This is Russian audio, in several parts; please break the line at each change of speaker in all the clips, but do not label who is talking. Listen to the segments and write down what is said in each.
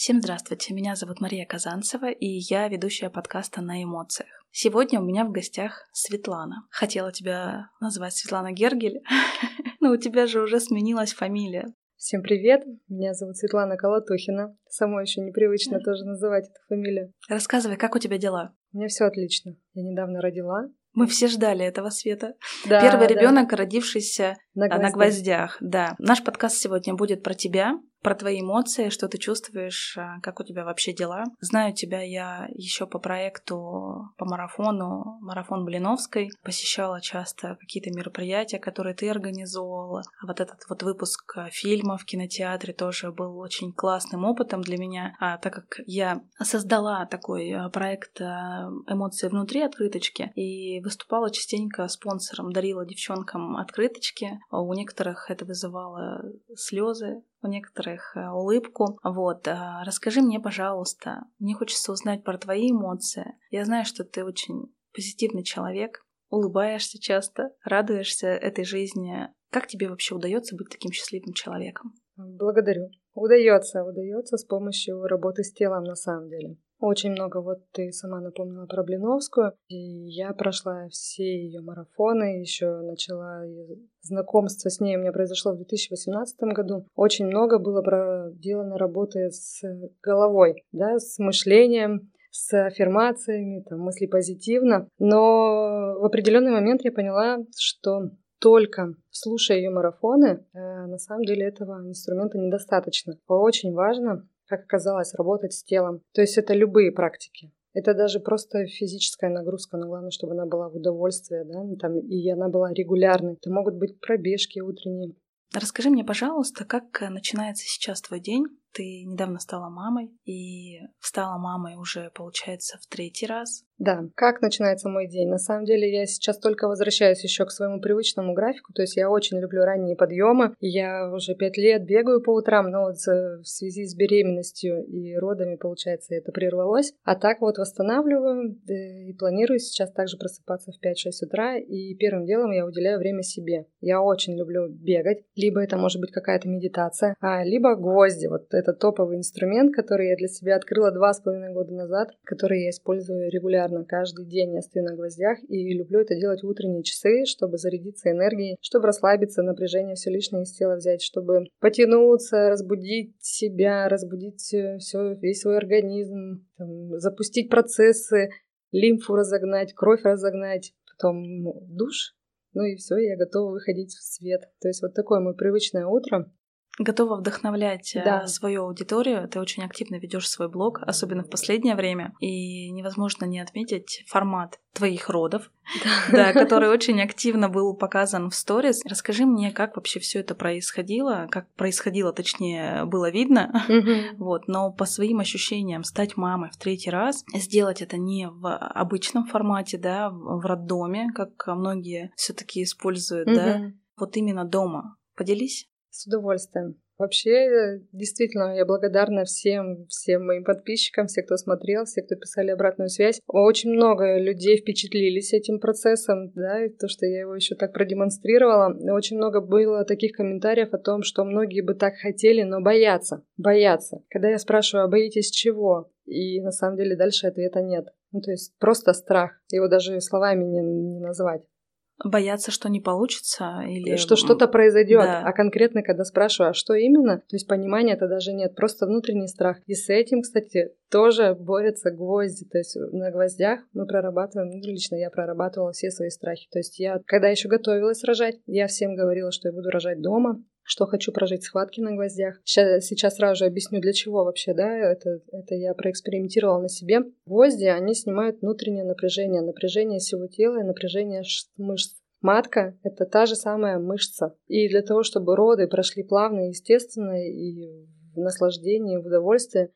Всем здравствуйте, меня зовут Мария Казанцева, и я ведущая подкаста «На эмоциях». Сегодня у меня в гостях Светлана. Хотела тебя назвать Светлана Гергель, но у тебя же уже сменилась фамилия.
Всем привет, меня зовут Светлана Колотухина. Самой еще непривычно тоже называть эту фамилию.
Рассказывай, как у тебя дела?
У меня все отлично. Я недавно родила,
мы все ждали этого света. Да, Первый да. ребенок, родившийся на гвоздях. на гвоздях. Да. Наш подкаст сегодня будет про тебя про твои эмоции, что ты чувствуешь, а, как у тебя вообще дела. Знаю тебя я еще по проекту, по марафону, марафон Блиновской, посещала часто какие-то мероприятия, которые ты организовывала. А вот этот вот выпуск а, фильма в кинотеатре тоже был очень классным опытом для меня, а, так как я создала такой проект «Эмоции внутри открыточки» и выступала частенько спонсором, дарила девчонкам открыточки. У некоторых это вызывало слезы, у некоторых э, улыбку. Вот, а, расскажи мне, пожалуйста, мне хочется узнать про твои эмоции. Я знаю, что ты очень позитивный человек, улыбаешься часто, радуешься этой жизни. Как тебе вообще удается быть таким счастливым человеком?
Благодарю. Удается, удается с помощью работы с телом на самом деле. Очень много, вот ты сама напомнила про Блиновскую, и я прошла все ее марафоны, еще начала знакомство с ней у меня произошло в 2018 году. Очень много было проделано работы с головой, да, с мышлением, с аффирмациями, там, мысли позитивно. Но в определенный момент я поняла, что только слушая ее марафоны, э, на самом деле этого инструмента недостаточно. Очень важно как оказалось, работать с телом. То есть это любые практики. Это даже просто физическая нагрузка, но главное, чтобы она была в удовольствие, да, там, и она была регулярной. Это могут быть пробежки утренние.
Расскажи мне, пожалуйста, как начинается сейчас твой день? Ты недавно стала мамой и стала мамой уже, получается, в третий раз.
Да, как начинается мой день? На самом деле я сейчас только возвращаюсь еще к своему привычному графику, то есть я очень люблю ранние подъемы. Я уже пять лет бегаю по утрам, но вот в связи с беременностью и родами, получается, это прервалось. А так вот восстанавливаю и планирую сейчас также просыпаться в 5-6 утра, и первым делом я уделяю время себе. Я очень люблю бегать, либо это может быть какая-то медитация, а, либо гвозди. Вот это топовый инструмент, который я для себя открыла два с половиной года назад, который я использую регулярно каждый день. Я стою на гвоздях и люблю это делать в утренние часы, чтобы зарядиться энергией, чтобы расслабиться, напряжение все лишнее из тела взять, чтобы потянуться, разбудить себя, разбудить все, весь свой организм, там, запустить процессы, лимфу разогнать, кровь разогнать, потом душ, ну и все, я готова выходить в свет. То есть вот такое мое привычное утро
готова вдохновлять э, да. свою аудиторию. Ты очень активно ведешь свой блог, особенно в последнее время. И невозможно не отметить формат твоих родов, да. который очень активно был показан в сторис. Расскажи мне, как вообще все это происходило, как происходило, точнее, было видно. Вот, но по своим ощущениям стать мамой в третий раз, сделать это не в обычном формате, да, в роддоме, как многие все-таки используют, да, вот именно дома. Поделись.
С удовольствием. Вообще, действительно, я благодарна всем, всем моим подписчикам, все, кто смотрел, все, кто писали обратную связь. Очень много людей впечатлились этим процессом, да, и то, что я его еще так продемонстрировала. Очень много было таких комментариев о том, что многие бы так хотели, но боятся, боятся. Когда я спрашиваю, а боитесь чего? И на самом деле дальше ответа нет. Ну, то есть просто страх. Его даже словами не, не назвать.
Бояться, что не получится или...
Что что-то произойдет. Да. А конкретно, когда спрашиваю, а что именно, то есть понимания это даже нет, просто внутренний страх. И с этим, кстати, тоже борются гвозди. То есть на гвоздях мы прорабатываем, ну, лично я прорабатывала все свои страхи. То есть я, когда еще готовилась рожать, я всем говорила, что я буду рожать дома, что хочу прожить схватки на гвоздях. Сейчас, сейчас сразу же объясню, для чего вообще, да, это, это я проэкспериментировала на себе. Гвозди, они снимают внутреннее напряжение, напряжение всего тела и напряжение мышц. Матка — это та же самая мышца. И для того, чтобы роды прошли плавно естественно, и в наслаждении, в удовольствии,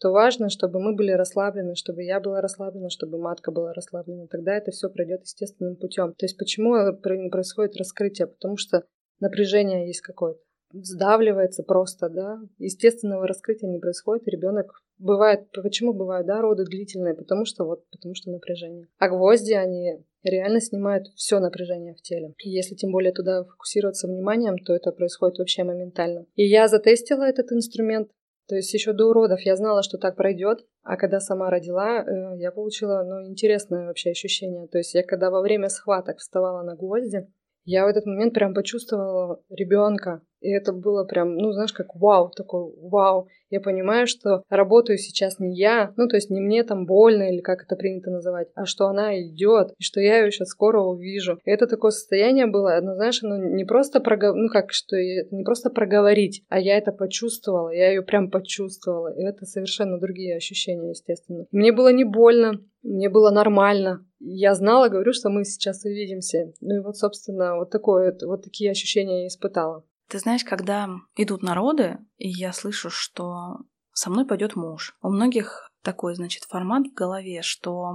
то важно, чтобы мы были расслаблены, чтобы я была расслаблена, чтобы матка была расслаблена. Тогда это все пройдет естественным путем. То есть почему происходит раскрытие? Потому что напряжение есть какое-то. Сдавливается просто, да. Естественного раскрытия не происходит, ребенок бывает, почему бывают, да, роды длительные, потому что вот, потому что напряжение. А гвозди, они реально снимают все напряжение в теле. И если тем более туда фокусироваться вниманием, то это происходит вообще моментально. И я затестила этот инструмент, То есть еще до уродов я знала, что так пройдет, а когда сама родила, э, я получила ну, интересное вообще ощущение. То есть я когда во время схваток вставала на гвозди, я в этот момент прям почувствовала ребенка. И это было прям, ну, знаешь, как вау, такой вау. Я понимаю, что работаю сейчас не я, ну, то есть не мне там больно или как это принято называть, а что она идет, и что я ее сейчас скоро увижу. И это такое состояние было, ну, знаешь, оно не просто проговорить, ну, как, что это не просто проговорить, а я это почувствовала, я ее прям почувствовала. И это совершенно другие ощущения, естественно. Мне было не больно, мне было нормально. Я знала, говорю, что мы сейчас увидимся. Ну и вот, собственно, вот такое, вот такие ощущения я испытала.
Ты знаешь, когда идут народы, и я слышу, что со мной пойдет муж. У многих такой, значит, формат в голове, что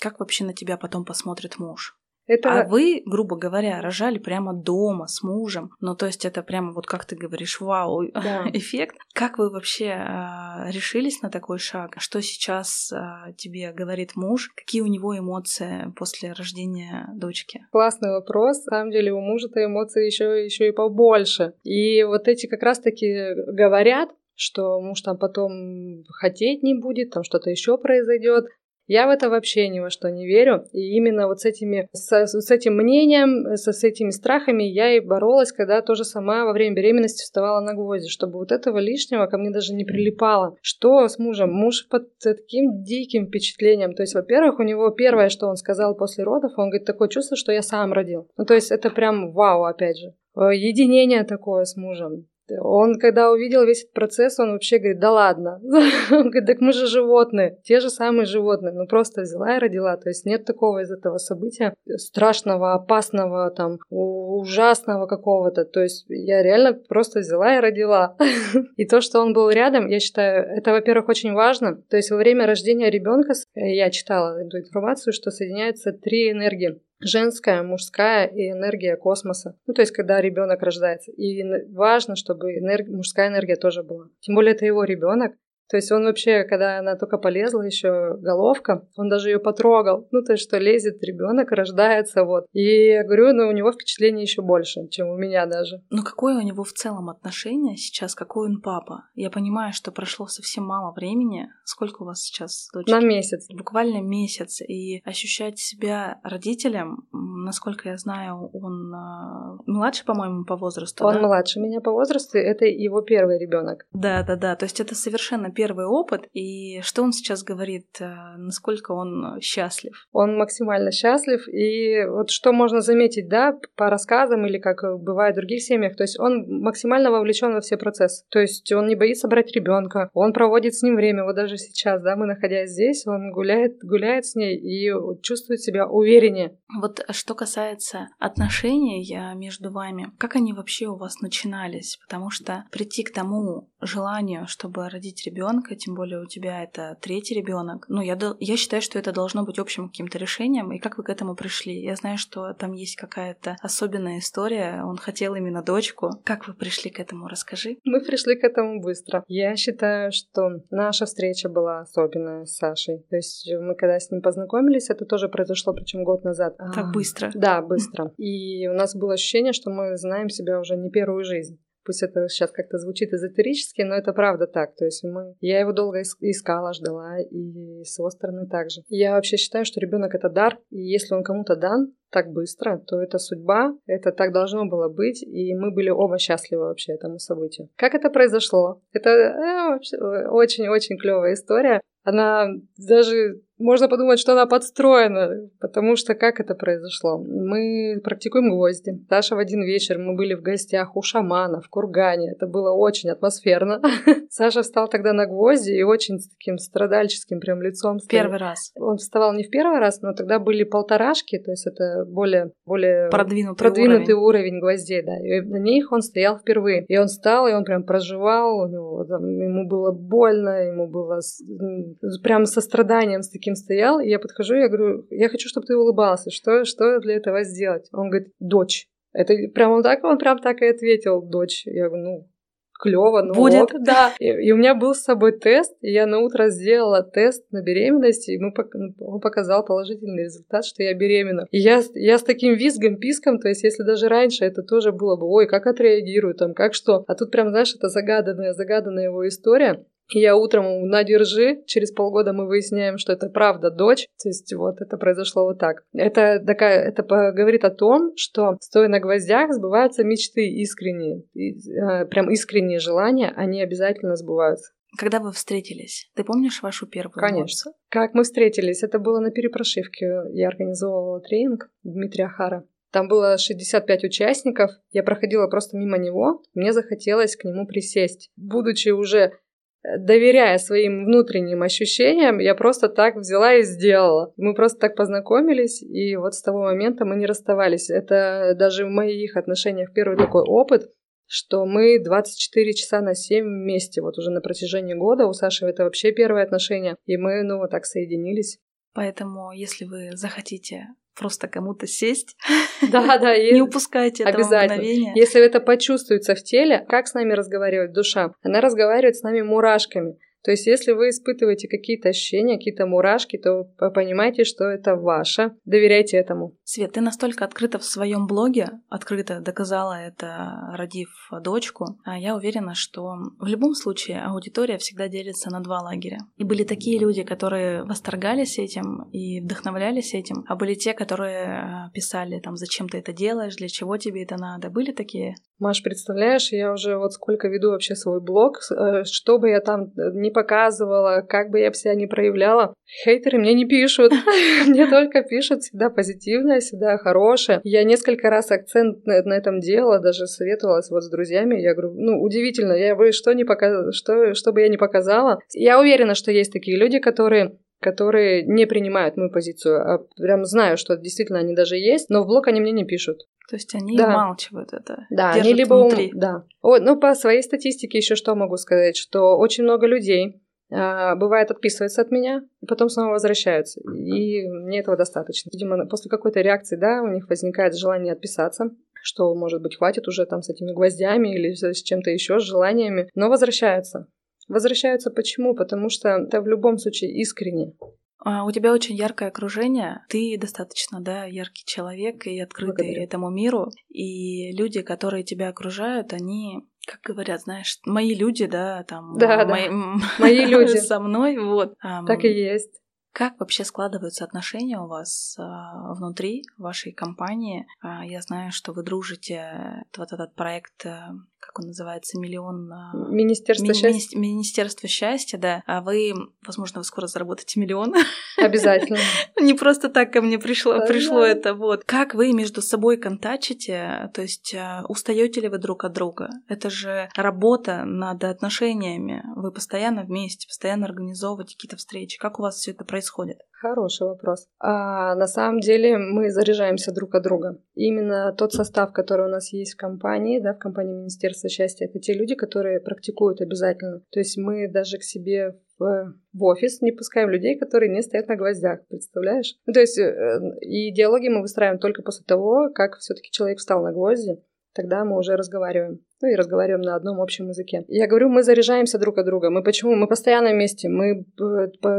как вообще на тебя потом посмотрит муж? Это... А вы, грубо говоря, рожали прямо дома с мужем. Ну, то есть это прямо вот как ты говоришь, вау, да. эффект. Как вы вообще э, решились на такой шаг? Что сейчас э, тебе говорит муж? Какие у него эмоции после рождения дочки?
Классный вопрос. На самом деле у мужа-то эмоции еще, еще и побольше. И вот эти как раз-таки говорят, что муж там потом хотеть не будет, там что-то еще произойдет. Я в это вообще ни во что не верю. И именно вот с, этими, с, с этим мнением, с, с этими страхами я и боролась, когда тоже сама во время беременности вставала на гвозди, чтобы вот этого лишнего ко мне даже не прилипало. Что с мужем? Муж под таким диким впечатлением. То есть, во-первых, у него первое, что он сказал после родов, он говорит, такое чувство, что я сам родил. Ну, то есть, это прям вау, опять же. Э, единение такое с мужем. Он, когда увидел весь этот процесс, он вообще говорит, да ладно. Он говорит, так мы же животные, те же самые животные. Ну просто взяла и родила. То есть нет такого из этого события страшного, опасного, там, ужасного какого-то. То есть я реально просто взяла и родила. И то, что он был рядом, я считаю, это, во-первых, очень важно. То есть во время рождения ребенка я читала эту информацию, что соединяются три энергии женская, мужская и энергия космоса. Ну, то есть, когда ребенок рождается. И важно, чтобы энерг... мужская энергия тоже была. Тем более, это его ребенок. То есть он вообще, когда она только полезла, еще головка, он даже ее потрогал. Ну, то есть, что лезет ребенок, рождается, вот. И я говорю, ну, у него впечатление еще больше, чем у меня даже.
Ну, какое у него в целом отношение сейчас, какой он папа? Я понимаю, что прошло совсем мало времени. Сколько у вас сейчас
дочери? На месяц.
Буквально месяц. И ощущать себя родителем, насколько я знаю, он э, младше, по-моему, по возрасту.
Он
да?
младше меня по возрасту, это его первый ребенок.
Да, да, да. То есть это совершенно первый опыт, и что он сейчас говорит, э, насколько он счастлив?
Он максимально счастлив, и вот что можно заметить, да, по рассказам или как бывает в других семьях, то есть он максимально вовлечен во все процессы. То есть он не боится брать ребенка, он проводит с ним время, вот даже сейчас, да, мы находясь здесь, он гуляет, гуляет с ней и чувствует себя увереннее.
Вот что касается отношений между вами, как они вообще у вас начинались? Потому что прийти к тому желанию, чтобы родить ребенка, тем более у тебя это третий ребенок. Ну, я, я считаю, что это должно быть общим каким-то решением. И как вы к этому пришли? Я знаю, что там есть какая-то особенная история. Он хотел именно дочку. Как вы пришли к этому? Расскажи.
Мы пришли к этому быстро. Я считаю, что наша встреча была особенная с Сашей. То есть мы когда с ним познакомились, это тоже произошло, причем год назад.
Так а, быстро?
Да, быстро. И у нас было ощущение, что мы знаем себя уже не первую жизнь. Пусть это сейчас как-то звучит эзотерически, но это правда так. То есть мы... Я его долго искала, ждала, и с его стороны также. Я вообще считаю, что ребенок это дар, и если он кому-то дан, так быстро, то это судьба, это так должно было быть, и мы были оба счастливы вообще этому событию. Как это произошло? Это э, очень-очень клевая история. Она даже можно подумать, что она подстроена, потому что как это произошло? Мы практикуем гвозди. Саша в один вечер, мы были в гостях у шамана в Кургане. Это было очень атмосферно. Саша встал тогда на гвозди и очень с таким страдальческим прям лицом.
Стоял. Первый раз.
Он вставал не в первый раз, но тогда были полторашки, то есть это более, более
продвинутый,
продвинутый уровень. уровень гвоздей, да. И на них он стоял впервые. И он встал, и он прям проживал, у него там, ему было больно, ему было с, прям со страданием, с таким таким стоял, и я подхожу, я говорю, я хочу, чтобы ты улыбался, что, что для этого сделать? Он говорит, дочь. Это прям он так, он прям так и ответил, дочь. Я говорю, ну, клево, ну
Будет, ок. да.
И, и у меня был с собой тест, и я на утро сделала тест на беременность, и мы, он показал положительный результат, что я беременна. И я, я с таким визгом, писком, то есть если даже раньше это тоже было бы, ой, как отреагирую, там, как что. А тут прям, знаешь, это загаданная, загаданная его история. Я утром надержи, через полгода мы выясняем, что это правда дочь. То есть вот это произошло вот так. Это такая, это говорит о том, что стоя на гвоздях сбываются мечты искренние. И, э, прям искренние желания, они обязательно сбываются.
Когда вы встретились? Ты помнишь вашу первую
Конечно. Эмоцию? Как мы встретились? Это было на перепрошивке. Я организовывала тренинг Дмитрия Хара. Там было 65 участников. Я проходила просто мимо него. Мне захотелось к нему присесть. Будучи уже доверяя своим внутренним ощущениям, я просто так взяла и сделала. Мы просто так познакомились, и вот с того момента мы не расставались. Это даже в моих отношениях первый такой опыт, что мы 24 часа на 7 вместе, вот уже на протяжении года. У Саши это вообще первое отношение, и мы, ну, вот так соединились.
Поэтому, если вы захотите просто кому-то сесть,
да, да,
не упускайте этого мгновения.
Если это почувствуется в теле, как с нами разговаривает душа? Она разговаривает с нами мурашками. То есть, если вы испытываете какие-то ощущения, какие-то мурашки, то понимаете, что это ваше. Доверяйте этому.
Свет, ты настолько открыта в своем блоге, открыто доказала это, родив дочку. А я уверена, что в любом случае аудитория всегда делится на два лагеря. И были такие люди, которые восторгались этим и вдохновлялись этим, а были те, которые а, писали там, зачем ты это делаешь, для чего тебе это надо. Были такие?
Маш, представляешь, я уже вот сколько веду вообще свой блог, э, что бы я там э, не показывала, как бы я себя не проявляла, хейтеры мне не пишут. Мне только пишут всегда позитивное, всегда хорошее. Я несколько раз акцент на этом делала, даже советовалась вот с друзьями. Я говорю, ну, удивительно, я бы что не показ... что, что бы я не показала. Я уверена, что есть такие люди, которые которые не принимают мою позицию, а прям знаю, что действительно они даже есть, но в блог они мне не пишут.
То есть они да. умалчивают это.
Да, они либо внутри. Ум... да. О, ну по своей статистике еще что могу сказать, что очень много людей а, бывает отписываются от меня и потом снова возвращаются, и мне этого достаточно. Видимо, после какой-то реакции, да, у них возникает желание отписаться, что, может быть, хватит уже там с этими гвоздями или с чем-то еще, с желаниями, но возвращаются. Возвращаются почему? Потому что это в любом случае искренне.
А, у тебя очень яркое окружение, ты достаточно, да, яркий человек и открытый Благодарю. этому миру, и люди, которые тебя окружают, они как говорят, знаешь, мои люди, да, там,
да, мои, да. мои люди
со мной, вот.
Так и есть.
Как вообще складываются отношения у вас а, внутри вашей компании? А, я знаю, что вы дружите, вот этот проект э, как он называется, миллион... А,
Министерство ми- счастья.
Мини- Министерство счастья, да. А вы, возможно, вы скоро заработаете миллион.
Обязательно.
Не просто так ко мне пришло, пришло это, вот. Как вы между собой контачите, то есть а, устаете ли вы друг от друга? Это же работа над отношениями. Вы постоянно вместе, постоянно организовываете какие-то встречи. Как у вас все это происходит?
Хороший вопрос. А, на самом деле мы заряжаемся друг от друга. Именно тот состав, который у нас есть в компании, да, в компании Министерства счастья, это те люди, которые практикуют обязательно. То есть мы даже к себе в, в офис не пускаем людей, которые не стоят на гвоздях, представляешь? Ну, то есть э, и диалоги мы выстраиваем только после того, как все-таки человек встал на гвозди, тогда мы уже разговариваем ну и разговариваем на одном общем языке. Я говорю, мы заряжаемся друг от друга. Мы почему? Мы постоянно вместе. Мы,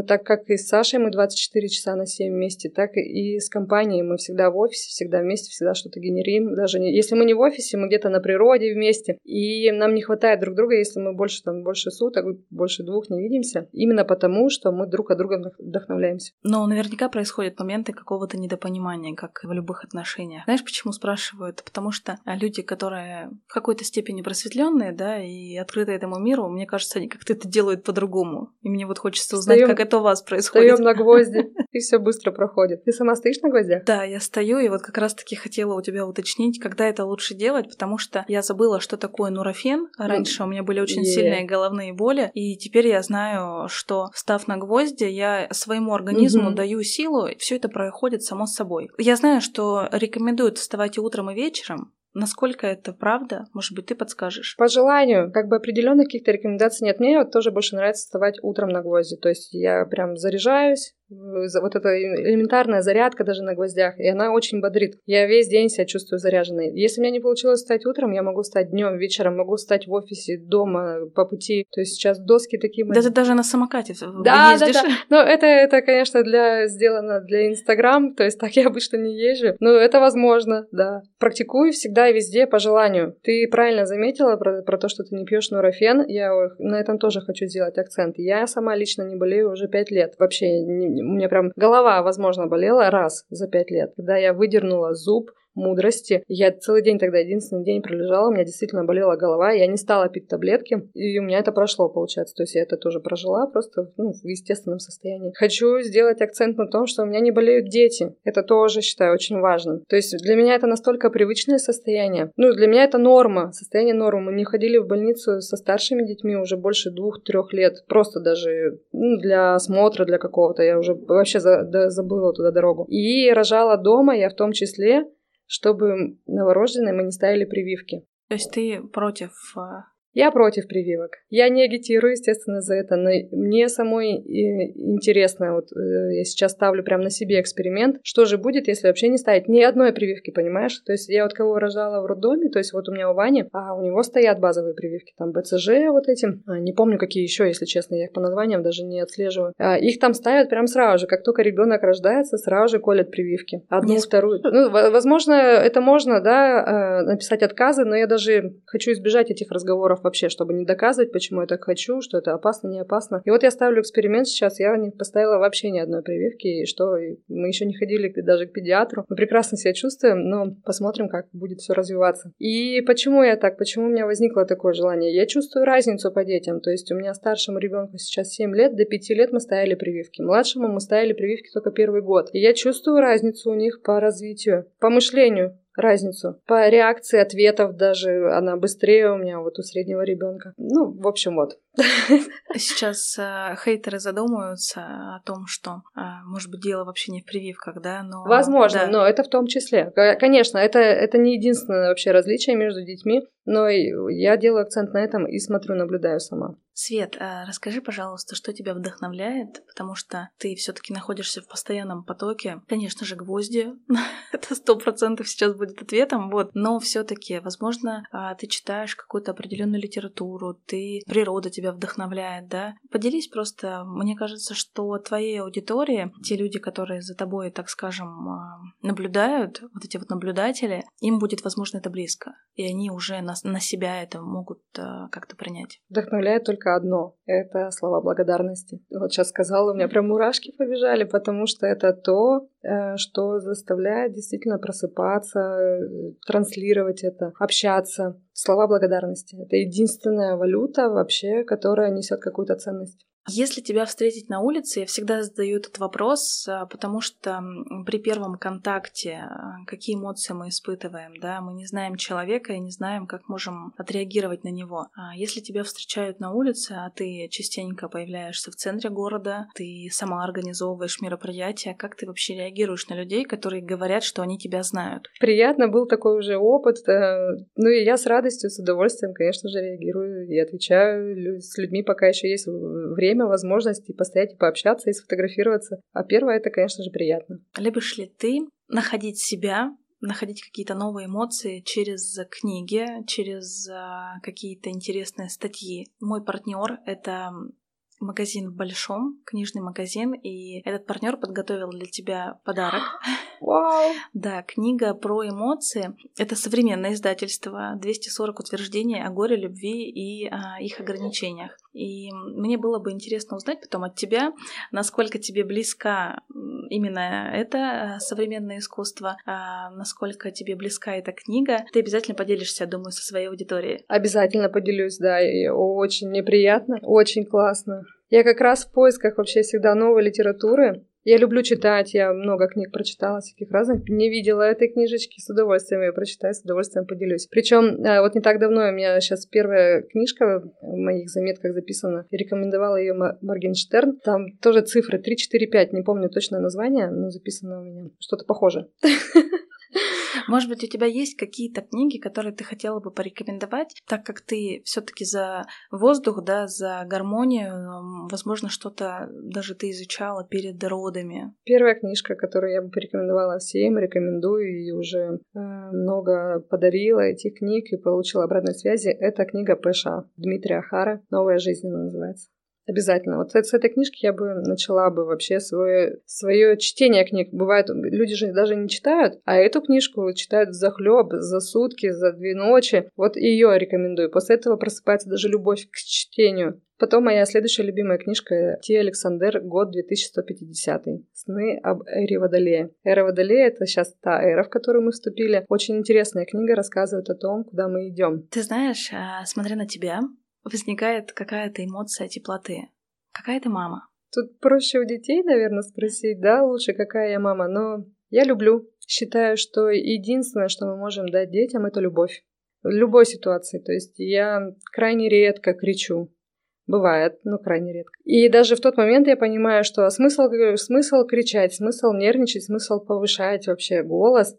так как и с Сашей мы 24 часа на 7 вместе, так и с компанией мы всегда в офисе, всегда вместе, всегда что-то генерим. Даже не, если мы не в офисе, мы где-то на природе вместе. И нам не хватает друг друга, если мы больше, там, больше суток, больше двух не видимся. Именно потому, что мы друг от друга вдохновляемся.
Но наверняка происходят моменты какого-то недопонимания, как в любых отношениях. Знаешь, почему спрашиваю? Это потому что люди, которые в какой-то степени степени просветленные, да, и открыты этому миру, мне кажется, они как-то это делают по-другому. И мне вот хочется узнать, Встаём, как это у вас происходит.
Встаем на гвозди, и все быстро проходит. Ты сама стоишь на гвоздях?
Да, я стою, и вот как раз-таки хотела у тебя уточнить, когда это лучше делать, потому что я забыла, что такое нурофен. Раньше у меня были очень сильные головные боли, и теперь я знаю, что став на гвозди, я своему организму даю силу, все это проходит само собой. Я знаю, что рекомендуют вставать и утром, и вечером, Насколько это правда? Может быть, ты подскажешь?
По желанию. Как бы определенных каких-то рекомендаций нет. Мне вот тоже больше нравится вставать утром на гвозди. То есть я прям заряжаюсь, вот эта элементарная зарядка даже на гвоздях, и она очень бодрит. Я весь день себя чувствую заряженной. Если у меня не получилось встать утром, я могу встать днем, вечером, могу встать в офисе, дома, по пути. То есть сейчас доски такие...
Да ты даже на самокате
да, ездишь. Да, да, Но это, это, конечно, для, сделано для Инстаграм, то есть так я обычно не езжу. Но это возможно, да. Практикую всегда и везде по желанию. Ты правильно заметила про, про то, что ты не пьешь нурофен. Я на этом тоже хочу сделать акцент. Я сама лично не болею уже пять лет. Вообще, не, у меня прям голова, возможно, болела раз за пять лет. Когда я выдернула зуб, мудрости. Я целый день тогда, единственный день пролежала, у меня действительно болела голова, я не стала пить таблетки, и у меня это прошло, получается. То есть я это тоже прожила просто ну, в естественном состоянии. Хочу сделать акцент на том, что у меня не болеют дети. Это тоже считаю очень важным. То есть для меня это настолько привычное состояние. Ну, для меня это норма, состояние нормы. Мы не ходили в больницу со старшими детьми уже больше двух-трех лет. Просто даже ну, для осмотра, для какого-то. Я уже вообще за, да, забыла туда дорогу. И рожала дома я в том числе чтобы новорожденные мы не ставили прививки.
То есть ты против а,
я против прививок. Я не агитирую, естественно, за это, но мне самой э, интересно, вот э, я сейчас ставлю прямо на себе эксперимент, что же будет, если вообще не ставить ни одной прививки, понимаешь? То есть я вот кого рожала в роддоме, то есть вот у меня у Вани, а у него стоят базовые прививки, там БЦЖ вот этим, а, не помню какие еще, если честно, я их по названиям даже не отслеживаю. А, их там ставят прям сразу же, как только ребенок рождается, сразу же колят прививки. Одну, Нет. вторую. Ну, возможно, это можно, да, а, написать отказы, но я даже хочу избежать этих разговоров вообще, чтобы не доказывать, почему я так хочу, что это опасно, не опасно. И вот я ставлю эксперимент сейчас, я не поставила вообще ни одной прививки, и что мы еще не ходили даже к педиатру. Мы прекрасно себя чувствуем, но посмотрим, как будет все развиваться. И почему я так, почему у меня возникло такое желание? Я чувствую разницу по детям, то есть у меня старшему ребенку сейчас 7 лет, до 5 лет мы ставили прививки, младшему мы ставили прививки только первый год. И я чувствую разницу у них по развитию, по мышлению разницу. По реакции ответов даже она быстрее у меня вот у среднего ребенка. Ну, в общем, вот.
Сейчас э, хейтеры задумаются о том, что, э, может быть, дело вообще не в прививках, да, но...
Возможно, да. но это в том числе. Конечно, это, это не единственное вообще различие между детьми, но я делаю акцент на этом и смотрю, наблюдаю сама.
Свет, а расскажи, пожалуйста, что тебя вдохновляет, потому что ты все-таки находишься в постоянном потоке. Конечно же, гвозди, это сто процентов сейчас будет ответом, вот. Но все-таки, возможно, а, ты читаешь какую-то определенную литературу, ты природа тебя вдохновляет, да? Поделись просто. Мне кажется, что твоей аудитории, те люди, которые за тобой, так скажем, а, наблюдают, вот эти вот наблюдатели, им будет, возможно, это близко, и они уже на, на себя это могут как-то принять.
Вдохновляет только только одно — это слова благодарности. Вот сейчас сказала, у меня прям мурашки побежали, потому что это то, э, что заставляет действительно просыпаться, э, транслировать это, общаться. Слова благодарности — это единственная валюта вообще, которая несет какую-то ценность.
Если тебя встретить на улице, я всегда задаю этот вопрос, а, потому что при первом контакте а, какие эмоции мы испытываем, да, мы не знаем человека и не знаем, как можем отреагировать на него. А если тебя встречают на улице, а ты частенько появляешься в центре города, ты сама организовываешь мероприятия, как ты вообще реагируешь на людей, которые говорят, что они тебя знают?
Приятно, был такой уже опыт, ну и я с радостью, с удовольствием, конечно же, реагирую и отвечаю с людьми, пока еще есть время время, возможности постоять и пообщаться, и сфотографироваться. А первое — это, конечно же, приятно.
Любишь ли ты находить себя находить какие-то новые эмоции через книги, через а, какие-то интересные статьи. Мой партнер это магазин в Большом, книжный магазин, и этот партнер подготовил для тебя подарок.
Вау!
Да, книга про эмоции. Это современное издательство, 240 утверждений о горе, любви и о их ограничениях. И мне было бы интересно узнать потом от тебя, насколько тебе близка именно это современное искусство, а насколько тебе близка эта книга. Ты обязательно поделишься, думаю, со своей аудиторией.
Обязательно поделюсь, да, и очень неприятно, очень классно. Я как раз в поисках вообще всегда новой литературы. Я люблю читать, я много книг прочитала, всяких разных. Не видела этой книжечки, с удовольствием ее прочитаю, с удовольствием поделюсь. Причем э, вот не так давно у меня сейчас первая книжка в моих заметках записана. Рекомендовала ее Моргенштерн. Там тоже цифры 3, 4, 5, не помню точное название, но записано у меня. Что-то похоже.
Может быть, у тебя есть какие-то книги, которые ты хотела бы порекомендовать, так как ты все-таки за воздух, да, за гармонию, возможно, что-то даже ты изучала перед родами.
Первая книжка, которую я бы порекомендовала всем, рекомендую и уже э, много подарила этих книг и получила обратной связи, это книга Пэша Дмитрия Ахара «Новая жизнь» называется. Обязательно. Вот с этой книжки я бы начала бы вообще свое, свое чтение книг. Бывает, люди же даже не читают, а эту книжку читают за хлеб, за сутки, за две ночи. Вот ее рекомендую. После этого просыпается даже любовь к чтению. Потом моя следующая любимая книжка Ти Александр, год 2150. Сны об эре Водолея. Эра Водолея — это сейчас та эра, в которую мы вступили. Очень интересная книга, рассказывает о том, куда мы идем.
Ты знаешь, а, смотря на тебя, возникает какая-то эмоция теплоты. Какая ты мама?
Тут проще у детей, наверное, спросить, да, лучше какая я мама, но я люблю. Считаю, что единственное, что мы можем дать детям, это любовь. В любой ситуации. То есть я крайне редко кричу. Бывает, но крайне редко. И даже в тот момент я понимаю, что смысл, смысл кричать, смысл нервничать, смысл повышать вообще голос.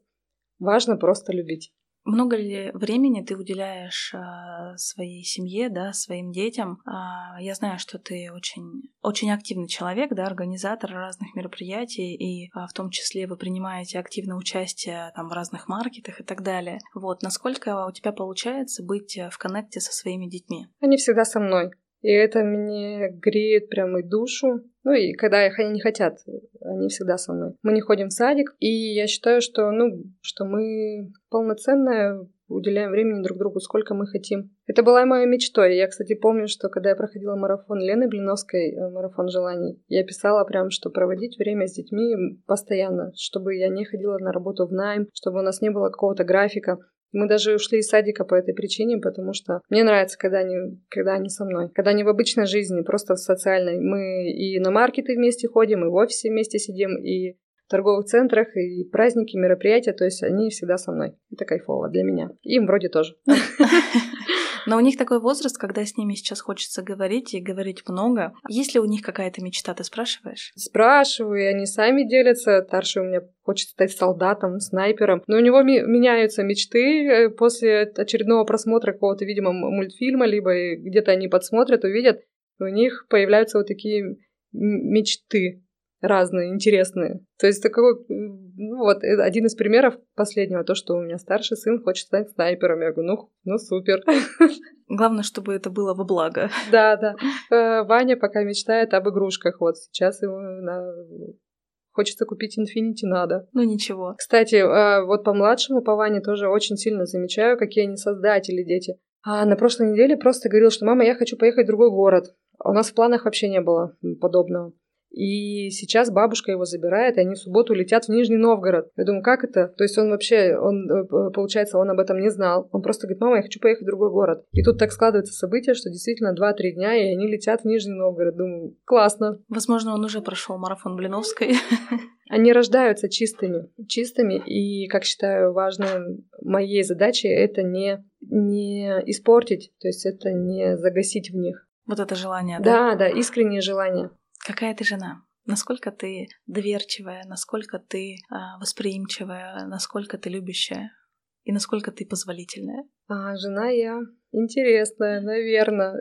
Важно просто любить.
Много ли времени ты уделяешь а, своей семье, да, своим детям? А, я знаю, что ты очень, очень активный человек, да, организатор разных мероприятий, и а, в том числе вы принимаете активное участие там в разных маркетах и так далее. Вот, насколько у тебя получается быть в коннекте со своими детьми?
Они всегда со мной. И это мне греет прям и душу. Ну и когда их они не хотят, они всегда со мной. Мы не ходим в садик, и я считаю, что, ну, что мы полноценная уделяем времени друг другу, сколько мы хотим. Это была моя мечта. Я, кстати, помню, что когда я проходила марафон Лены Блиновской, э, марафон желаний, я писала прям, что проводить время с детьми постоянно, чтобы я не ходила на работу в найм, чтобы у нас не было какого-то графика. Мы даже ушли из садика по этой причине, потому что мне нравится, когда они, когда они со мной. Когда они в обычной жизни, просто в социальной. Мы и на маркеты вместе ходим, и в офисе вместе сидим, и в торговых центрах, и праздники, мероприятия. То есть они всегда со мной. Это кайфово для меня. Им вроде тоже.
Но у них такой возраст, когда с ними сейчас хочется говорить и говорить много. Есть ли у них какая-то мечта, ты спрашиваешь?
Спрашиваю, и они сами делятся. Старший у меня хочет стать солдатом, снайпером. Но у него ми- меняются мечты э, после очередного просмотра какого-то, видимо, мультфильма, либо где-то они подсмотрят, увидят, у них появляются вот такие мечты разные, интересные. То есть такой, ну вот, один из примеров последнего, то, что у меня старший сын хочет стать снайпером. Я говорю, ну, ну супер.
Главное, чтобы это было во благо.
Да, да. Э, Ваня пока мечтает об игрушках. Вот сейчас ему на... Хочется купить Infinity надо.
Ну ничего.
Кстати, э, вот по младшему, по Ване тоже очень сильно замечаю, какие они создатели, дети. А на прошлой неделе просто говорил, что мама, я хочу поехать в другой город. У нас в планах вообще не было подобного. И сейчас бабушка его забирает, и они в субботу летят в Нижний Новгород. Я думаю, как это? То есть он вообще, он, э, получается, он об этом не знал. Он просто говорит, мама, я хочу поехать в другой город. И тут так складывается событие, что действительно 2-3 дня, и они летят в Нижний Новгород. Думаю, классно.
Возможно, он уже прошел марафон Блиновской.
Они рождаются чистыми, чистыми, и, как считаю, важно моей задачей это не, не испортить, то есть это не загасить в них.
Вот это желание, да?
Да, да, искреннее желание.
Какая ты жена? Насколько ты доверчивая, насколько ты а, восприимчивая, насколько ты любящая и насколько ты позволительная?
А, жена я интересная, наверное.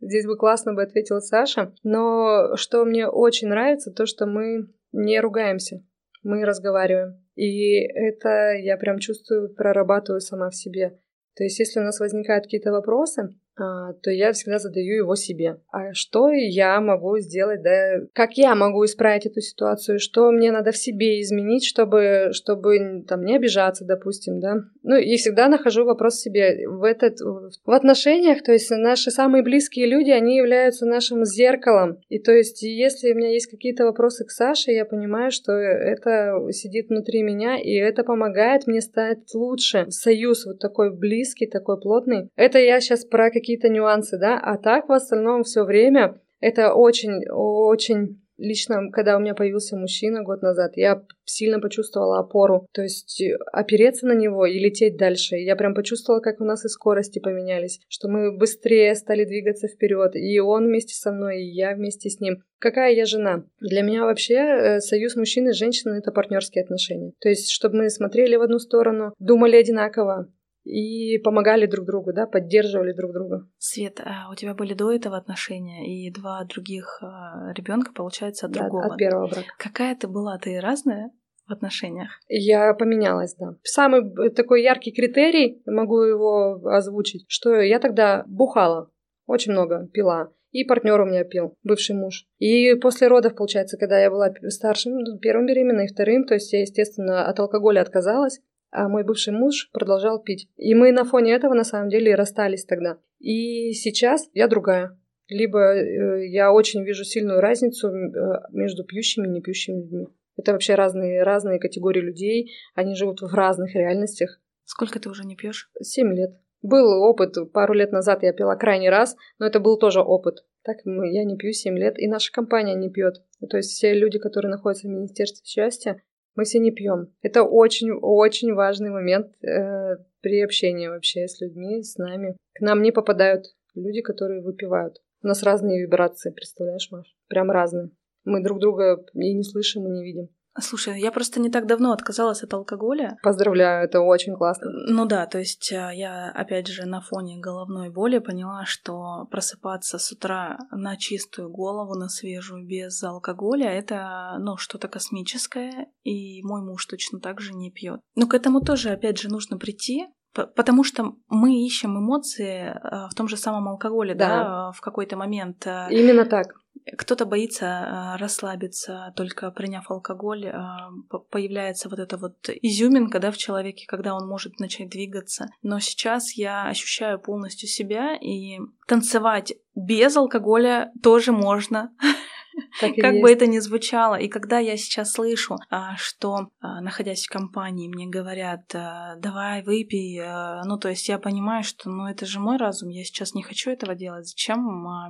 Здесь бы классно бы ответила Саша. Но что мне очень нравится, то, что мы не ругаемся. Мы разговариваем. И это я прям чувствую, прорабатываю сама в себе. То есть, если у нас возникают какие-то вопросы, то я всегда задаю его себе. А что я могу сделать, да, как я могу исправить эту ситуацию, что мне надо в себе изменить, чтобы, чтобы там не обижаться, допустим, да. Ну и всегда нахожу вопрос себе в этот, в отношениях, то есть наши самые близкие люди, они являются нашим зеркалом. И то есть если у меня есть какие-то вопросы к Саше, я понимаю, что это сидит внутри меня, и это помогает мне стать лучше. Союз вот такой близкий, такой плотный. Это я сейчас про какие какие-то нюансы, да, а так в остальном все время это очень, очень лично, когда у меня появился мужчина год назад, я сильно почувствовала опору, то есть э, опереться на него и лететь дальше. Я прям почувствовала, как у нас и скорости поменялись, что мы быстрее стали двигаться вперед, и он вместе со мной, и я вместе с ним. Какая я жена? Для меня вообще э, союз мужчины и женщины — это партнерские отношения. То есть, чтобы мы смотрели в одну сторону, думали одинаково, и помогали друг другу, да, поддерживали друг друга.
Свет, а у тебя были до этого отношения и два других а, ребенка, получается, от да, другого?
от первого брака.
Какая ты была? Ты разная? в отношениях?
Я поменялась, да. Самый такой яркий критерий, могу его озвучить, что я тогда бухала, очень много пила. И партнер у меня пил, бывший муж. И после родов, получается, когда я была старшим, ну, первым беременной, вторым, то есть я, естественно, от алкоголя отказалась а мой бывший муж продолжал пить. И мы на фоне этого на самом деле и расстались тогда. И сейчас я другая. Либо э, я очень вижу сильную разницу э, между пьющими и не пьющими людьми. Это вообще разные, разные категории людей. Они живут в разных реальностях.
Сколько ты уже не пьешь?
Семь лет. Был опыт, пару лет назад я пила крайний раз, но это был тоже опыт. Так я не пью семь лет, и наша компания не пьет. То есть все люди, которые находятся в Министерстве счастья, мы все не пьем. Это очень-очень важный момент э, при общении вообще с людьми, с нами. К нам не попадают люди, которые выпивают. У нас разные вибрации, представляешь, Маш? Прям разные. Мы друг друга и не слышим, и не видим.
Слушай, я просто не так давно отказалась от алкоголя.
Поздравляю, это очень классно.
Ну да, то есть а, я, опять же, на фоне головной боли поняла, что просыпаться с утра на чистую голову, на свежую, без алкоголя, это, ну, что-то космическое, и мой муж точно так же не пьет. Но к этому тоже, опять же, нужно прийти, Потому что мы ищем эмоции а, в том же самом алкоголе, да, да в какой-то момент.
Именно так.
Кто-то боится а, расслабиться, только приняв алкоголь, а, появляется вот эта вот изюминка да, в человеке, когда он может начать двигаться. Но сейчас я ощущаю полностью себя, и танцевать без алкоголя тоже можно. как есть. бы это ни звучало. И когда я сейчас слышу, а, что, а, находясь в компании, мне говорят, а, давай, выпей, ну, то есть я понимаю, что, ну, это же мой разум, я сейчас не хочу этого делать, зачем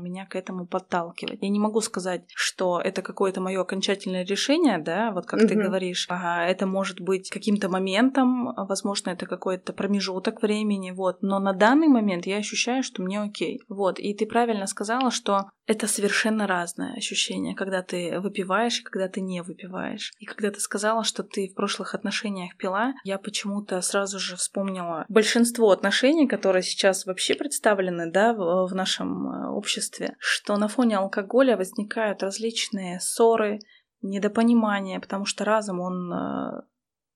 меня к этому подталкивать? Я не могу сказать, что это какое-то мое окончательное решение, да, вот как угу. ты говоришь, это может быть каким-то моментом, возможно, это какой-то промежуток времени, вот, но на данный момент я ощущаю, что мне окей, вот, и ты правильно сказала, что это совершенно разное ощущение, когда ты выпиваешь и когда ты не выпиваешь. И когда ты сказала, что ты в прошлых отношениях пила, я почему-то сразу же вспомнила большинство отношений, которые сейчас вообще представлены да, в, нашем э, обществе, что на фоне алкоголя возникают различные ссоры, недопонимания, потому что разум, он э,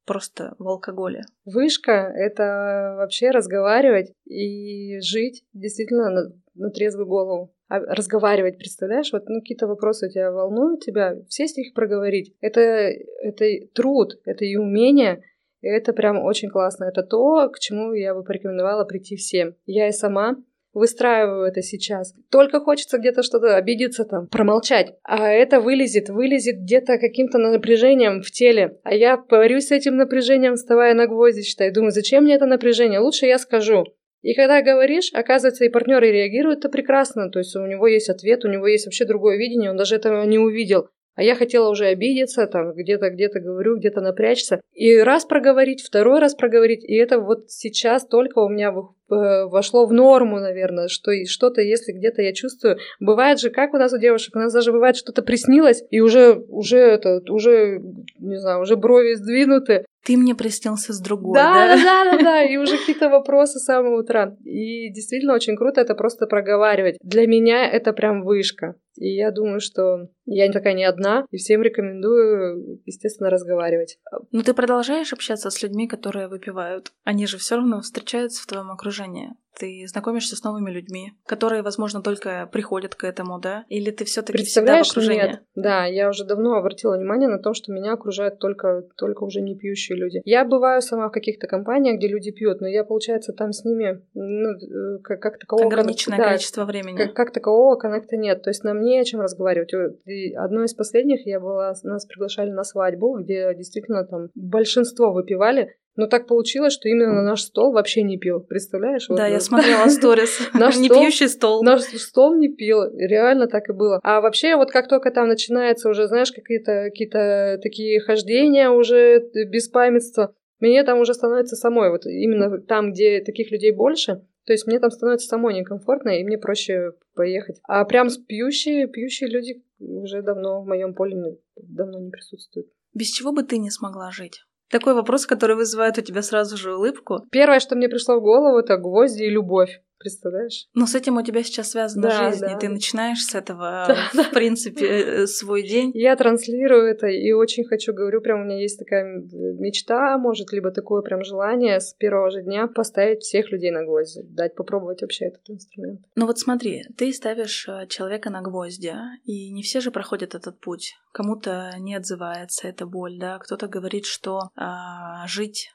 просто в алкоголе.
Вышка — это вообще разговаривать и жить действительно на, на трезвую голову. А разговаривать, представляешь? Вот ну, какие-то вопросы тебя волнуют тебя, все с них проговорить. Это, это труд, это и умение, и это прям очень классно. Это то, к чему я бы порекомендовала прийти всем. Я и сама выстраиваю это сейчас. Только хочется где-то что-то обидеться там, промолчать. А это вылезет, вылезет где-то каким-то напряжением в теле. А я борюсь с этим напряжением, вставая на гвозди, считай. Думаю, зачем мне это напряжение? Лучше я скажу. И когда говоришь, оказывается, и партнеры реагируют, это прекрасно. То есть у него есть ответ, у него есть вообще другое видение, он даже этого не увидел. А я хотела уже обидеться, там где-то где-то говорю, где-то напрячься. И раз проговорить, второй раз проговорить. И это вот сейчас только у меня э, вошло в норму, наверное, что что-то, если где-то я чувствую. Бывает же, как у нас у девушек, у нас даже бывает что-то приснилось, и уже, уже это, уже, не знаю, уже брови сдвинуты.
Ты мне приснился с другой,
да? Да, да, да, да, и уже какие-то вопросы с самого утра. И действительно очень круто это просто проговаривать. Для меня это прям вышка. И я думаю, что я такая не одна, и всем рекомендую, естественно, разговаривать.
Но ты продолжаешь общаться с людьми, которые выпивают? Они же все равно встречаются в твоем окружении ты знакомишься с новыми людьми, которые, возможно, только приходят к этому, да? Или ты все-таки всегда в окружении? Нет.
Да, я уже давно обратила внимание на то, что меня окружают только, только уже не пьющие люди. Я бываю сама в каких-то компаниях, где люди пьют, но я, получается, там с ними ну, как, как такового...
Ограниченное
да,
количество времени.
Как, как такового коннекта нет. То есть нам не о чем разговаривать. И одно из последних я была, нас приглашали на свадьбу, где действительно там большинство выпивали, но так получилось, что именно на наш стол вообще не пил. Представляешь?
Да, вот, я смотрела сторис. Наш не пьющий стол.
Наш стол не пил. Реально так и было. А вообще, вот как только там начинается уже, знаешь, какие-то какие такие хождения уже без памятства, мне там уже становится самой, вот именно там, где таких людей больше, то есть мне там становится самой некомфортно, и мне проще поехать. А прям пьющие, пьющие люди уже давно в моем поле давно не присутствуют.
Без чего бы ты не смогла жить? Такой вопрос, который вызывает у тебя сразу же улыбку.
Первое, что мне пришло в голову, это гвозди и любовь. Представляешь?
Но с этим у тебя сейчас связана да, жизнь, да. и ты начинаешь с этого, да, в принципе, э, свой день.
Я транслирую это и очень хочу, говорю, прям у меня есть такая мечта, может, либо такое прям желание с первого же дня поставить всех людей на гвозди, дать попробовать вообще этот инструмент.
Ну вот смотри, ты ставишь э, человека на гвозди, и не все же проходят этот путь. Кому-то не отзывается эта боль, да, кто-то говорит, что а, жить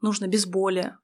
нужно без боли.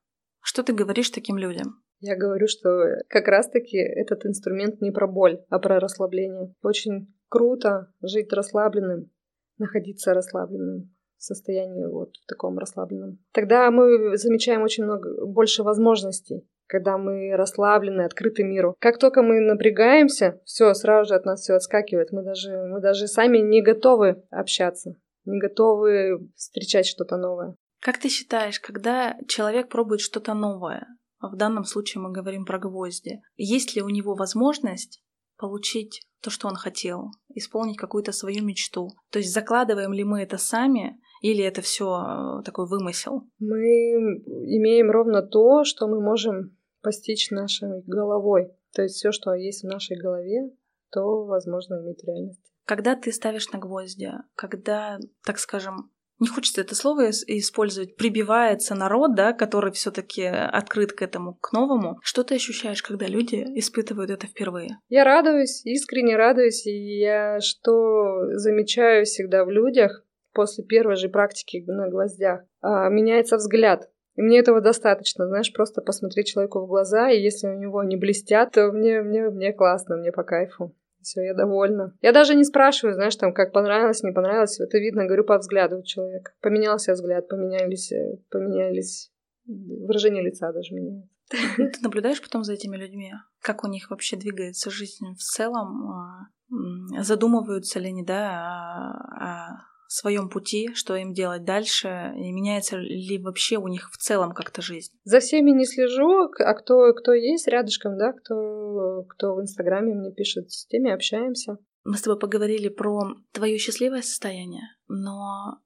Что ты говоришь таким людям?
Я говорю, что как раз-таки этот инструмент не про боль, а про расслабление. Очень круто жить расслабленным, находиться расслабленным в состоянии вот в таком расслабленном. Тогда мы замечаем очень много больше возможностей, когда мы расслаблены, открыты миру. Как только мы напрягаемся, все сразу же от нас все отскакивает. Мы даже мы даже сами не готовы общаться, не готовы встречать что-то новое.
Как ты считаешь, когда человек пробует что-то новое, в данном случае мы говорим про гвозди. Есть ли у него возможность получить то, что он хотел, исполнить какую-то свою мечту? То есть закладываем ли мы это сами, или это все э, такой вымысел?
Мы имеем ровно то, что мы можем постичь нашей головой. То есть все, что есть в нашей голове, то возможно иметь реальность.
Когда ты ставишь на гвозди, когда, так скажем, не хочется это слово использовать, прибивается народ, да, который все-таки открыт к этому, к новому. Что ты ощущаешь, когда люди испытывают это впервые?
Я радуюсь, искренне радуюсь, и я что замечаю всегда в людях после первой же практики на гвоздях, а, меняется взгляд. И мне этого достаточно, знаешь, просто посмотреть человеку в глаза, и если у него не блестят, то мне, мне, мне классно, мне по кайфу. Все, я довольна. Я даже не спрашиваю, знаешь, там, как понравилось, не понравилось. Это видно, говорю, по взгляду человека. Поменялся взгляд, поменялись, э, поменялись выражение лица даже меняется.
Ну, ты наблюдаешь потом за этими людьми? Как у них вообще двигается жизнь в целом? А, задумываются ли они, да, о своем пути, что им делать дальше, и меняется ли вообще у них в целом как-то жизнь?
За всеми не слежу, а кто, кто есть рядышком, да, кто, кто в Инстаграме мне пишет, с теми общаемся.
Мы с тобой поговорили про твое счастливое состояние, но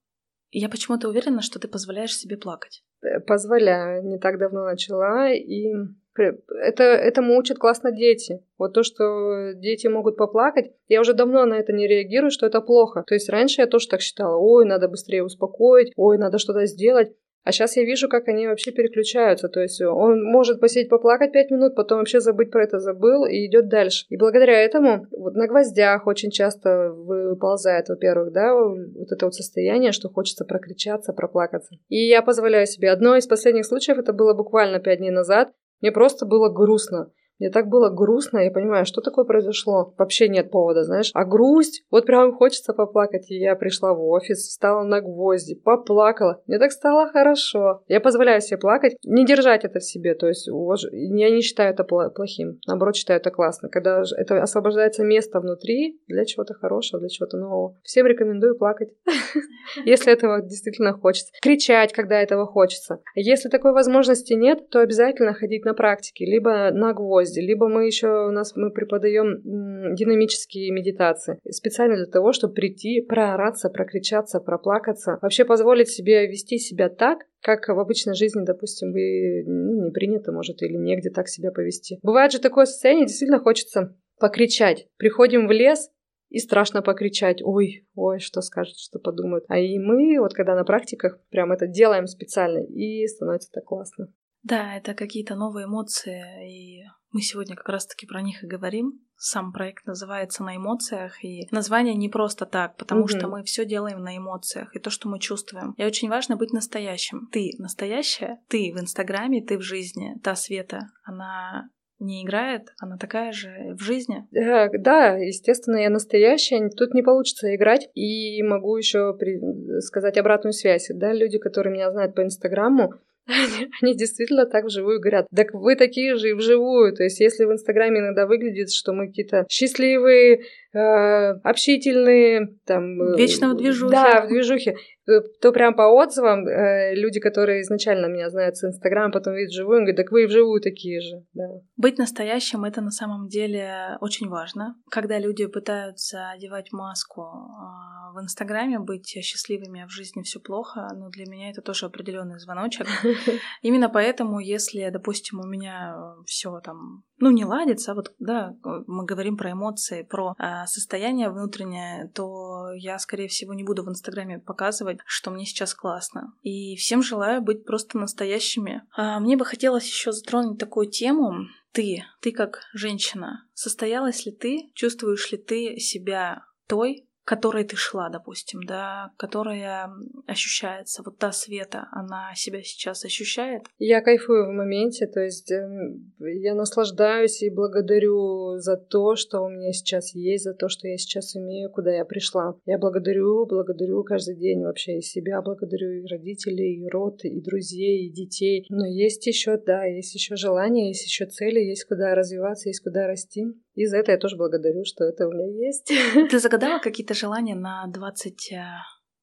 я почему-то уверена, что ты позволяешь себе плакать.
Э, позволяю. Не так давно начала, и это, этому учат классно дети. Вот то, что дети могут поплакать, я уже давно на это не реагирую, что это плохо. То есть раньше я тоже так считала, ой, надо быстрее успокоить, ой, надо что-то сделать. А сейчас я вижу, как они вообще переключаются. То есть он может посидеть, поплакать пять минут, потом вообще забыть про это забыл и идет дальше. И благодаря этому вот на гвоздях очень часто выползает, во-первых, да, вот это вот состояние, что хочется прокричаться, проплакаться. И я позволяю себе. Одно из последних случаев, это было буквально пять дней назад, мне просто было грустно. Мне так было грустно, я понимаю, что такое произошло. Вообще нет повода, знаешь. А грусть, вот прям хочется поплакать. И я пришла в офис, встала на гвозди, поплакала. Мне так стало хорошо. Я позволяю себе плакать, не держать это в себе. То есть я не считаю это плохим. Наоборот, считаю это классно. Когда это освобождается место внутри для чего-то хорошего, для чего-то нового. Всем рекомендую плакать, если этого действительно хочется. Кричать, когда этого хочется. Если такой возможности нет, то обязательно ходить на практики, либо на гвозди гвозди, либо мы еще у нас мы преподаем динамические медитации специально для того, чтобы прийти, проораться, прокричаться, проплакаться, вообще позволить себе вести себя так, как в обычной жизни, допустим, вы ну, не принято, может, или негде так себя повести. Бывает же такое состояние, действительно хочется покричать. Приходим в лес, и страшно покричать, ой, ой, что скажут, что подумают. А и мы, вот когда на практиках, прям это делаем специально, и становится так классно.
Да, это какие-то новые эмоции, и мы сегодня как раз-таки про них и говорим. Сам проект называется «На эмоциях», и название не просто так, потому mm-hmm. что мы все делаем на эмоциях, и то, что мы чувствуем. И очень важно быть настоящим. Ты настоящая, ты в Инстаграме, ты в жизни. Та Света, она не играет, она такая же в жизни.
Да, да, естественно, я настоящая, тут не получится играть. И могу еще при... сказать обратную связь. Да, люди, которые меня знают по Инстаграму, они, действительно так вживую говорят. Так вы такие же и вживую. То есть, если в Инстаграме иногда выглядит, что мы какие-то счастливые, э, общительные, там...
Э, Вечно в движухе.
Да, в движухе. Э, то прям по отзывам э, люди, которые изначально меня знают с Инстаграма, потом видят живую, говорят, так вы и вживую такие же. Да.
Быть настоящим — это на самом деле очень важно. Когда люди пытаются одевать маску э, в Инстаграме, быть счастливыми, а в жизни все плохо, но для меня это тоже определенный звоночек. Именно поэтому, если, допустим, у меня все там, ну, не ладится, а вот, да, мы говорим про эмоции, про э, состояние внутреннее, то я, скорее всего, не буду в Инстаграме показывать, что мне сейчас классно. И всем желаю быть просто настоящими. А мне бы хотелось еще затронуть такую тему. Ты, ты как женщина, состоялась ли ты, чувствуешь ли ты себя той, которой ты шла, допустим, да, которая ощущается, вот та Света, она себя сейчас ощущает?
Я кайфую в моменте, то есть эм, я наслаждаюсь и благодарю за то, что у меня сейчас есть, за то, что я сейчас умею, куда я пришла. Я благодарю, благодарю каждый день вообще и себя, благодарю и родителей, и род, и друзей, и детей. Но есть еще, да, есть еще желание, есть еще цели, есть куда развиваться, есть куда расти. И за это я тоже благодарю, что это у меня есть.
Ты загадала какие-то желания на 20 э,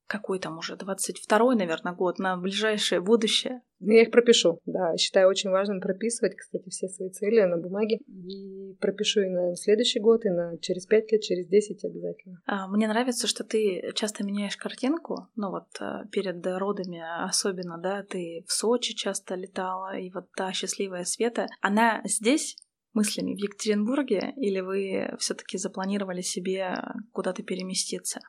какой там уже, 22-й, наверное, год, на ближайшее будущее?
Ну, я их пропишу, да. Считаю очень важным прописывать, кстати, все свои цели на бумаге. И пропишу и на следующий год, и на через 5 лет, через 10 обязательно.
А, мне нравится, что ты часто меняешь картинку. Ну вот э, перед родами особенно, да, ты в Сочи часто летала, и вот та счастливая Света, она здесь мыслями в Екатеринбурге, или вы все-таки запланировали себе куда-то переместиться?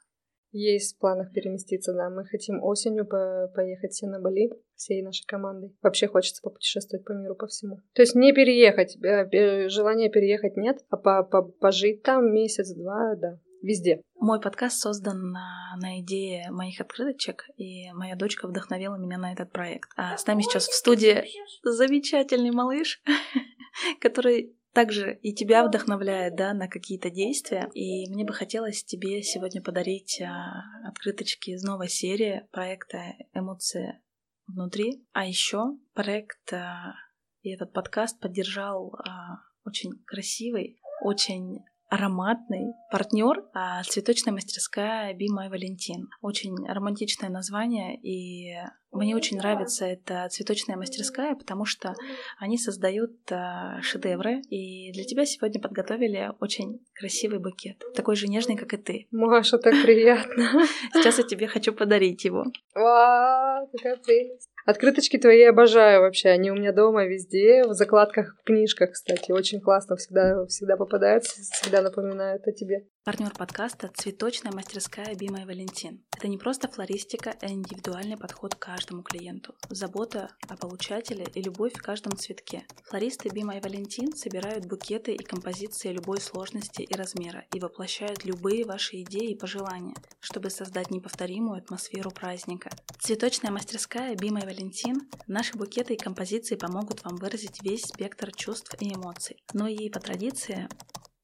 Есть в планах переместиться, да. Мы хотим осенью по поехать все на Бали всей нашей командой. Вообще хочется попутешествовать по миру, по всему. То есть не переехать, э, желания переехать нет, а по -по пожить там месяц-два, да, везде.
Мой подкаст создан на, на идее моих открыточек, и моя дочка вдохновила меня на этот проект. А с нами сейчас в студии замечательный малыш, который также и тебя вдохновляет, да, на какие-то действия. И мне бы хотелось тебе сегодня подарить а, открыточки из новой серии проекта «Эмоции внутри». А еще проект а, и этот подкаст поддержал а, очень красивый, очень ароматный партнер, а цветочная мастерская Be My Valentin. Очень романтичное название, и мне очень нравится эта цветочная мастерская, потому что они создают а, шедевры, и для тебя сегодня подготовили очень красивый букет, такой же нежный, как и ты.
Маша, так приятно.
Сейчас я тебе хочу подарить его.
Вау, какая прелесть. Открыточки твои обожаю вообще. Они у меня дома везде, в закладках, в книжках, кстати. Очень классно, всегда, всегда попадаются, всегда напоминают о тебе.
Партнер подкаста – цветочная мастерская Бима и Валентин. Это не просто флористика, а индивидуальный подход к каждому клиенту. Забота о получателе и любовь в каждом цветке. Флористы Бима и Валентин собирают букеты и композиции любой сложности и размера и воплощают любые ваши идеи и пожелания, чтобы создать неповторимую атмосферу праздника. Цветочная мастерская Бима и Валентин – наши букеты и композиции помогут вам выразить весь спектр чувств и эмоций. Но и по традиции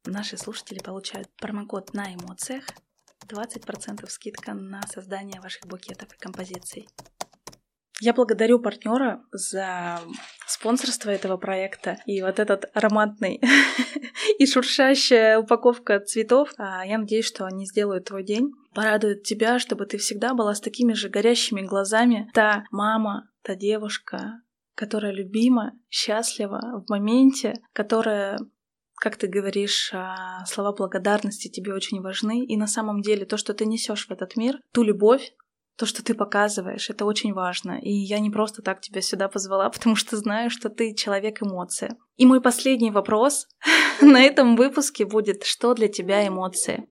наши слушатели получают промокод на эмоциях, 20% скидка на создание ваших букетов и композиций. Я благодарю партнера за спонсорство этого проекта и вот этот ароматный и шуршащая упаковка цветов. А я надеюсь, что они сделают твой день, порадуют тебя, чтобы ты всегда была с такими же горящими глазами. Та мама, та девушка, которая любима, счастлива в моменте, которая как ты говоришь, а, слова благодарности тебе очень важны. И на самом деле то, что ты несешь в этот мир, ту любовь, то, что ты показываешь, это очень важно. И я не просто так тебя сюда позвала, потому что знаю, что ты человек эмоции. И мой последний вопрос на этом выпуске будет, что для тебя эмоции?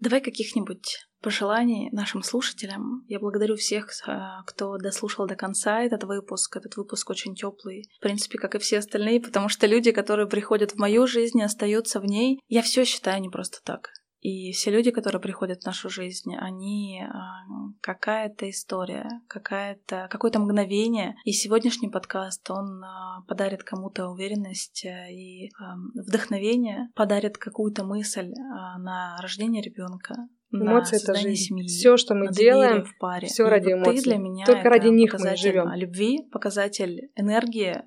Давай каких-нибудь пожеланий нашим слушателям. Я благодарю всех, а, кто дослушал до конца этот выпуск. Этот выпуск очень теплый, в принципе, как и все остальные, потому что люди, которые приходят в мою жизнь и остаются в ней, я все считаю не просто так. И все люди, которые приходят в нашу жизнь, они а, какая-то история, какая-то, какое-то мгновение. И сегодняшний подкаст, он а, подарит кому-то уверенность э, и вдохновение, подарит какую-то мысль на рождение ребенка,
Эмоции это жизнь. Семьи, все, что мы делаем, в паре. все ради эмоций. Ты для меня Только ради них мы живем.
Любви, показатель энергии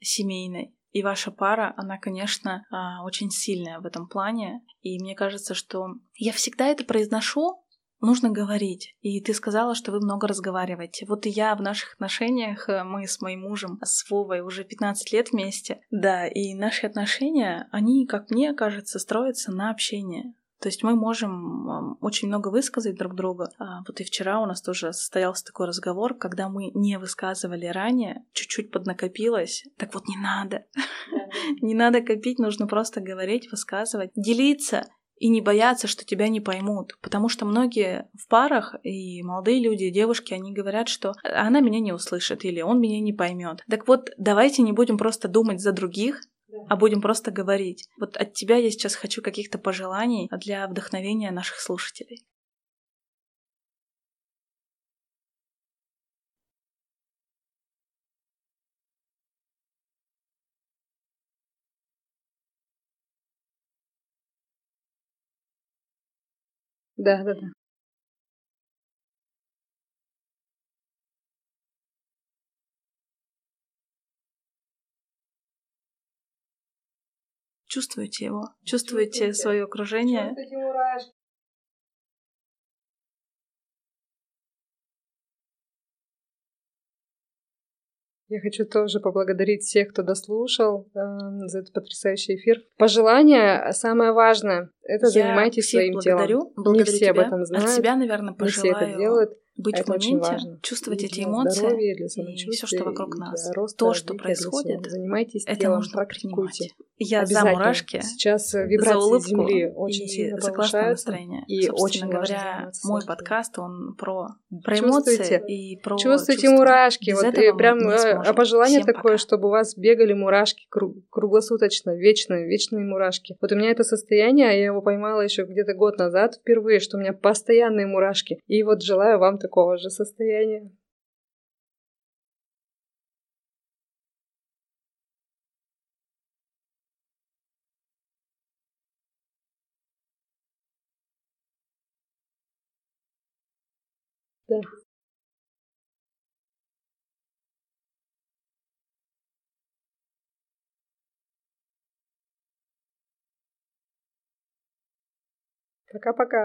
семейной. И ваша пара, она, конечно, а, очень сильная в этом плане. И мне кажется, что я всегда это произношу, нужно говорить. И ты сказала, что вы много разговариваете. Вот и я в наших отношениях, э, мы с моим мужем, с Вовой уже 15 лет вместе. Да, и наши отношения, они, как мне кажется, строятся на общении. То есть мы можем очень много высказать друг другу. А вот и вчера у нас тоже состоялся такой разговор, когда мы не высказывали ранее, чуть-чуть поднакопилось. Так вот не надо. Не надо копить, нужно просто говорить, высказывать, делиться и не бояться, что тебя не поймут. Потому что многие в парах, и молодые люди, и девушки, они говорят, что она меня не услышит или он меня не поймет. Так вот, давайте не будем просто думать за других, а будем просто говорить. Вот от тебя я сейчас хочу каких-то пожеланий для вдохновения наших слушателей.
Да, да, да.
Чувствуйте его, чувствуйте, чувствуйте. свое окружение.
Чувствуйте мурашки. Я хочу тоже поблагодарить всех, кто дослушал э, за этот потрясающий эфир. Пожелание самое важное – это Я занимайтесь своим благодарю, телом.
Благодарю Не все тебя. об этом знают. От себя, наверное, пожелаю. Не все это делают быть это в моменте, чувствовать для эти эмоции здоровья, для и все, что вокруг нас. Роста, То, что происходит,
занимайтесь
это
телом,
нужно практикуйте. Я за мурашки,
Сейчас вибрации за улыбку Земли очень
и
сильно
за классное настроение. И очень говоря, мой подкаст, он про, про эмоции и про
Чувствуйте чувства. мурашки. Без вот и прям а пожелание Всем такое, пока. чтобы у вас бегали мурашки круглосуточно, вечные, вечные мурашки. Вот у меня это состояние, я его поймала еще где-то год назад впервые, что у меня постоянные мурашки. И вот желаю вам такого же состояния. Да. Пока-пока.